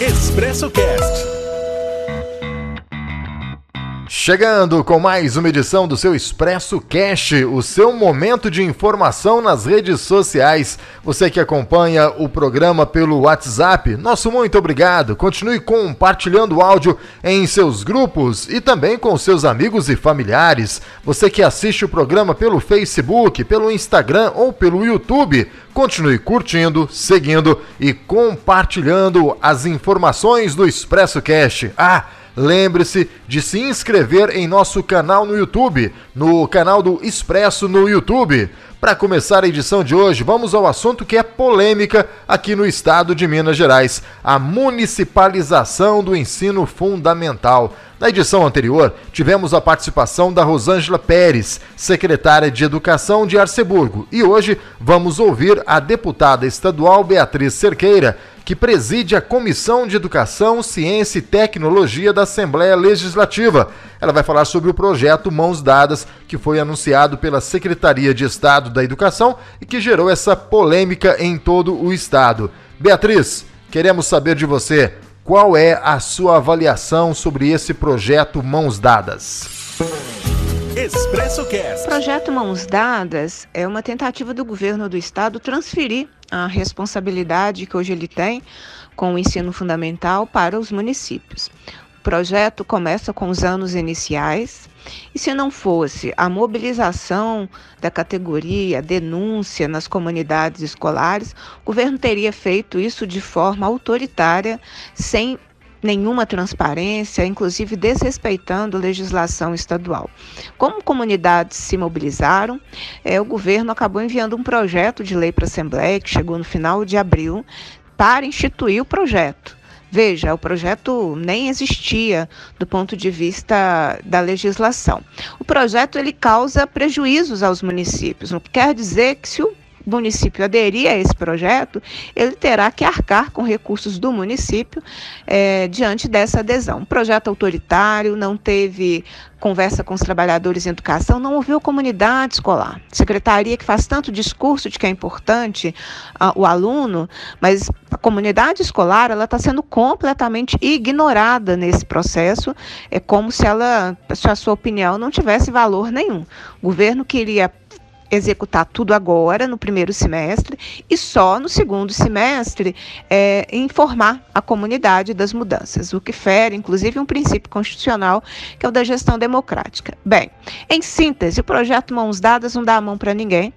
Expresso Cast. Chegando com mais uma edição do seu Expresso Cash, o seu momento de informação nas redes sociais. Você que acompanha o programa pelo WhatsApp, nosso muito obrigado. Continue compartilhando o áudio em seus grupos e também com seus amigos e familiares. Você que assiste o programa pelo Facebook, pelo Instagram ou pelo YouTube, continue curtindo, seguindo e compartilhando as informações do Expresso Cash. Ah, Lembre-se de se inscrever em nosso canal no YouTube, no canal do Expresso no YouTube. Para começar a edição de hoje, vamos ao assunto que é polêmica aqui no estado de Minas Gerais: a municipalização do ensino fundamental. Na edição anterior, tivemos a participação da Rosângela Pérez, secretária de Educação de Arceburgo, e hoje vamos ouvir a deputada estadual Beatriz Cerqueira, que preside a Comissão de Educação, Ciência e Tecnologia da Assembleia Legislativa. Ela vai falar sobre o projeto Mãos Dadas, que foi anunciado pela Secretaria de Estado da Educação e que gerou essa polêmica em todo o estado. Beatriz, queremos saber de você qual é a sua avaliação sobre esse projeto Mãos Dadas. Expresso Cast. O projeto Mãos Dadas é uma tentativa do governo do estado transferir a responsabilidade que hoje ele tem com o ensino fundamental para os municípios. O projeto começa com os anos iniciais, e se não fosse a mobilização da categoria, a denúncia nas comunidades escolares, o governo teria feito isso de forma autoritária, sem nenhuma transparência, inclusive desrespeitando a legislação estadual. Como comunidades se mobilizaram, é, o governo acabou enviando um projeto de lei para a Assembleia, que chegou no final de abril, para instituir o projeto. Veja, o projeto nem existia do ponto de vista da legislação. O projeto ele causa prejuízos aos municípios. Não quer dizer que se o município aderir a esse projeto, ele terá que arcar com recursos do município é, diante dessa adesão. Um projeto autoritário, não teve conversa com os trabalhadores em educação, não ouviu comunidade escolar. Secretaria que faz tanto discurso de que é importante uh, o aluno, mas a comunidade escolar ela está sendo completamente ignorada nesse processo. É como se ela, se a sua opinião não tivesse valor nenhum. O governo queria executar tudo agora, no primeiro semestre, e só no segundo semestre é, informar a comunidade das mudanças, o que fere, inclusive, um princípio constitucional, que é o da gestão democrática. Bem, em síntese, o projeto Mãos Dadas não dá a mão para ninguém,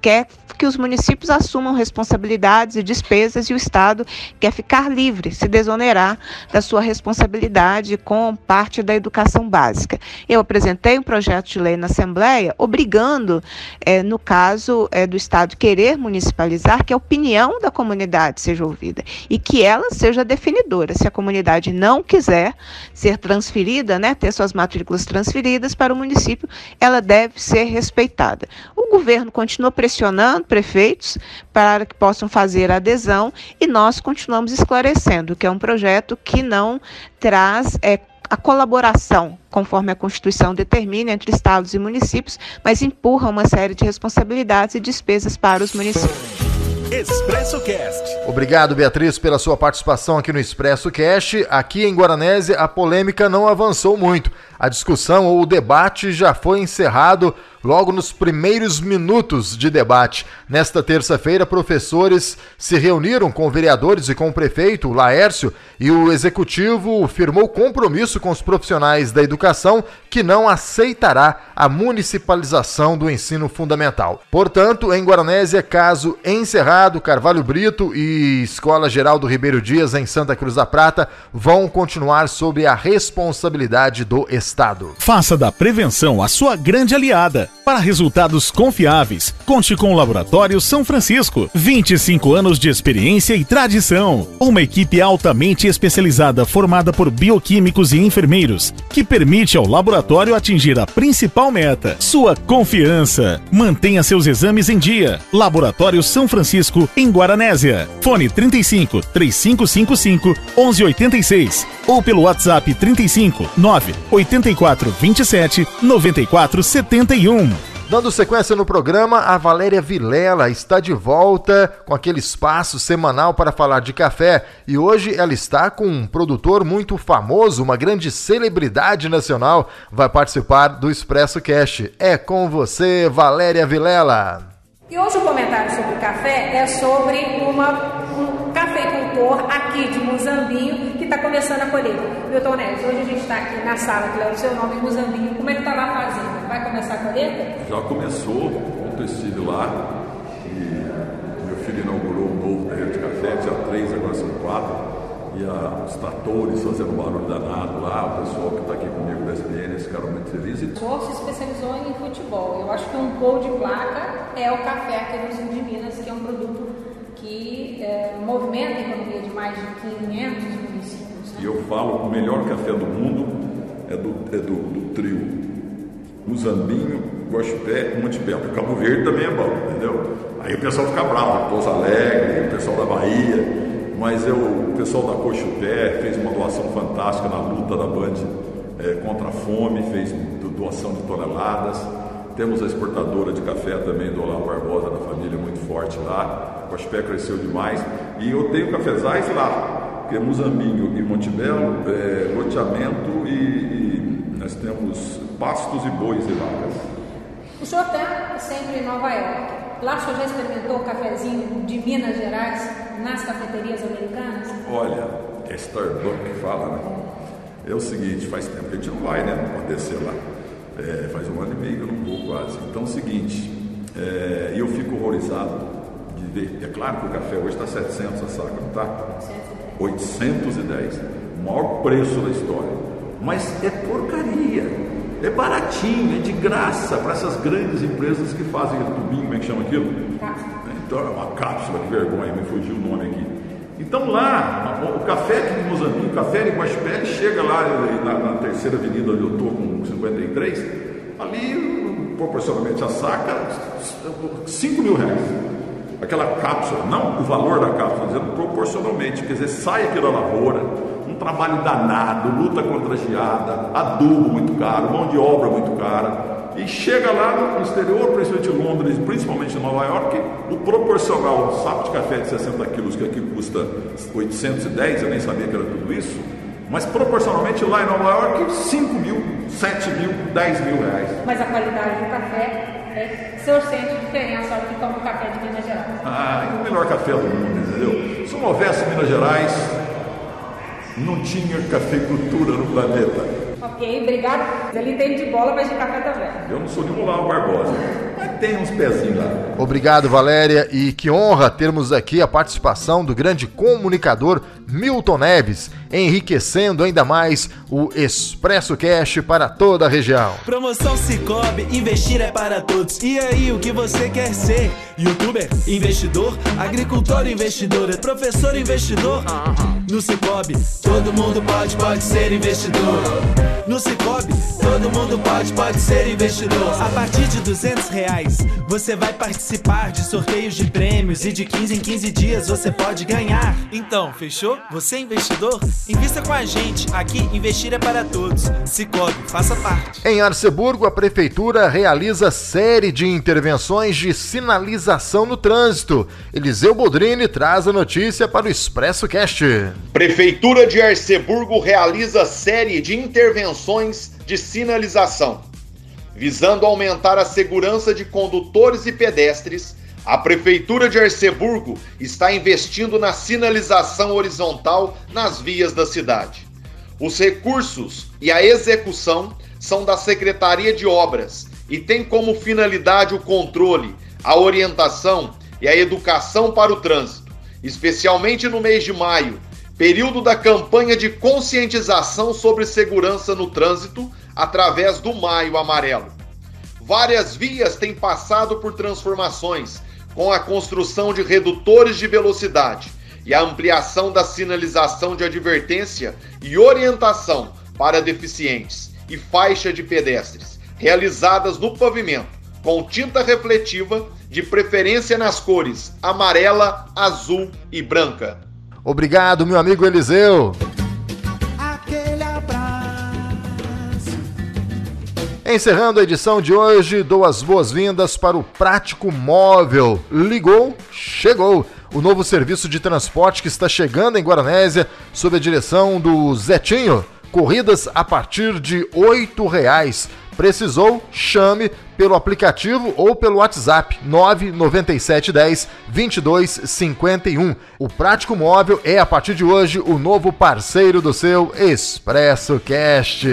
quer que os municípios assumam responsabilidades e despesas e o Estado quer ficar livre, se desonerar da sua responsabilidade com parte da educação básica. Eu apresentei um projeto de lei na Assembleia obrigando, é, no caso é, do Estado querer municipalizar, que a opinião da comunidade seja ouvida e que ela seja definidora. Se a comunidade não quiser ser transferida, né, ter suas matrículas transferidas para o município, ela deve ser respeitada. O governo continua pressionando prefeitos para que possam fazer adesão e nós continuamos esclarecendo que é um projeto que não traz é, a colaboração, conforme a Constituição determina, entre estados e municípios, mas empurra uma série de responsabilidades e despesas para os municípios. Expresso Cast. Obrigado, Beatriz, pela sua participação aqui no Expresso Cast. Aqui em Guaranésia, a polêmica não avançou muito. A discussão ou o debate já foi encerrado logo nos primeiros minutos de debate. Nesta terça-feira, professores se reuniram com vereadores e com o prefeito, Laércio, e o executivo firmou compromisso com os profissionais da educação que não aceitará a municipalização do ensino fundamental. Portanto, em Guaranésia, caso encerrado, Carvalho Brito e Escola Geral do Ribeiro Dias, em Santa Cruz da Prata, vão continuar sob a responsabilidade do Estado. Faça da prevenção a sua grande aliada. Para resultados confiáveis, conte com o Laboratório São Francisco. 25 anos de experiência e tradição. Uma equipe altamente especializada formada por bioquímicos e enfermeiros, que permite ao laboratório atingir a principal meta: sua confiança. Mantenha seus exames em dia. Laboratório São Francisco, em Guaranésia. Fone 35 3555 1186 ou pelo WhatsApp 35 9 84 27 94 71. Dando sequência no programa, a Valéria Vilela está de volta com aquele espaço semanal para falar de café e hoje ela está com um produtor muito famoso, uma grande celebridade nacional, vai participar do Expresso Cash. É com você, Valéria Vilela. E hoje o comentário sobre o café é sobre uma, um cafeicultor aqui de Muzambinho que está começando a colher. Milton Neves, hoje a gente está aqui na sala que leva o seu nome, Muzambinho. Como é que está lá fazendo? Vai começar a colheita? Já começou, ontem estive lá e meu filho inaugurou um novo terreno de café, tinha três, agora são quatro e a, os tratores fazendo barulho danado lá, o pessoal que está aqui comigo da SPN ficaram muito felizes. O senhor se especializou em futebol. Eu acho que um gol de placa é o café aqui no sul de Minas, que é um produto que é, movimenta a economia de mais de 500 municípios. Né? E eu falo, o melhor café do mundo é do, é do, do trio Muzambinho, Guaxupé e Montebello. Cabo Verde também é bom, entendeu? Aí o pessoal fica bravo, Pouso Alegre, o pessoal da Bahia mas eu, o pessoal da Cochupé fez uma doação fantástica na luta da Band é, contra a fome, fez doação de toneladas. Temos a exportadora de café também do Olavo Barbosa, da família, muito forte lá. A Cochupé cresceu demais. E eu tenho cafezais lá, é Muzambinho e Montebello, é, loteamento e, e nós temos pastos e bois e vacas. O senhor está sempre em Nova York. Lá o senhor já experimentou o cafezinho de Minas Gerais nas cafeterias americanas? Olha, é Starbucks que fala, né? É o seguinte, faz tempo que a gente não vai, né? Não pode descer lá. É, faz um ano e meio que eu não vou quase. Então é o seguinte, é, eu fico horrorizado de ver. É claro que o café hoje está 700 a saca, não está? 810. 810. O maior preço da história. Mas é porcaria. É baratinho, é de graça para essas grandes empresas que fazem tubinho, como é que chama aquilo? Então é uma cápsula, que vergonha, me fugiu o nome aqui. Então lá, o café aqui em Mozambique, o café em Guaxupé, chega lá na, na, terceira avenida onde eu estou com 53, ali proporcionalmente a saca, 5 mil reais. Aquela cápsula, não o valor da cápsula, dizendo proporcionalmente, quer dizer, sai aqui da lavoura, um trabalho danado, luta contra a geada, adubo muito caro, mão de obra muito cara. E chega lá no exterior, principalmente em Londres, principalmente em Nova York, o proporcional um saco de café de 60 quilos, que aqui custa 810, eu nem sabia que era tudo isso, mas proporcionalmente lá em Nova York, 5 mil, 7 mil, 10 mil reais. Mas a qualidade do café é, o senhor sente diferença ao que toma o café de Minas Gerais? Ah, é o melhor café do mundo, entendeu? Se não houvesse Minas Gerais, não tinha cafeicultura no planeta. Ok, obrigado. Ele tem de bola, mas de café também. Eu não sou nenhum Lau Barbosa, mas tem uns pezinhos lá. Obrigado, Valéria, e que honra termos aqui a participação do grande comunicador Milton Neves, enriquecendo ainda mais o Expresso Cash para toda a região. Promoção Cicobi, investir é para todos. E aí, o que você quer ser? Youtuber, investidor, agricultor, investidor, professor, investidor? No Cicobi, todo mundo pode, pode ser investidor. No Cicobi, todo mundo pode, pode ser investidor. A partir de 200 reais, você vai participar de sorteios de prêmios e de 15 em 15 dias você pode ganhar. Então, fechou? Você é investidor? Invista com a gente. Aqui, investir é para todos. Cicobi, faça parte. Em Arceburgo, a prefeitura realiza série de intervenções de sinalização no trânsito. Eliseu Bodrini traz a notícia para o Expresso Cast. Prefeitura de Arceburgo realiza série de intervenções de sinalização. Visando aumentar a segurança de condutores e pedestres, a Prefeitura de Arceburgo está investindo na sinalização horizontal nas vias da cidade. Os recursos e a execução são da Secretaria de Obras e tem como finalidade o controle, a orientação e a educação para o trânsito, especialmente no mês de maio, período da campanha de conscientização sobre segurança no trânsito através do Maio Amarelo. Várias vias têm passado por transformações com a construção de redutores de velocidade e a ampliação da sinalização de advertência e orientação para deficientes e faixa de pedestres, realizadas no pavimento, com tinta refletiva, de preferência nas cores amarela, azul e branca. Obrigado, meu amigo Eliseu. Encerrando a edição de hoje, dou as boas-vindas para o Prático Móvel. Ligou, chegou. O novo serviço de transporte que está chegando em Guaranésia, sob a direção do Zetinho. Corridas a partir de R$ reais. Precisou? Chame pelo aplicativo ou pelo WhatsApp 99710 2251. O Prático Móvel é a partir de hoje o novo parceiro do seu Expresso Cast.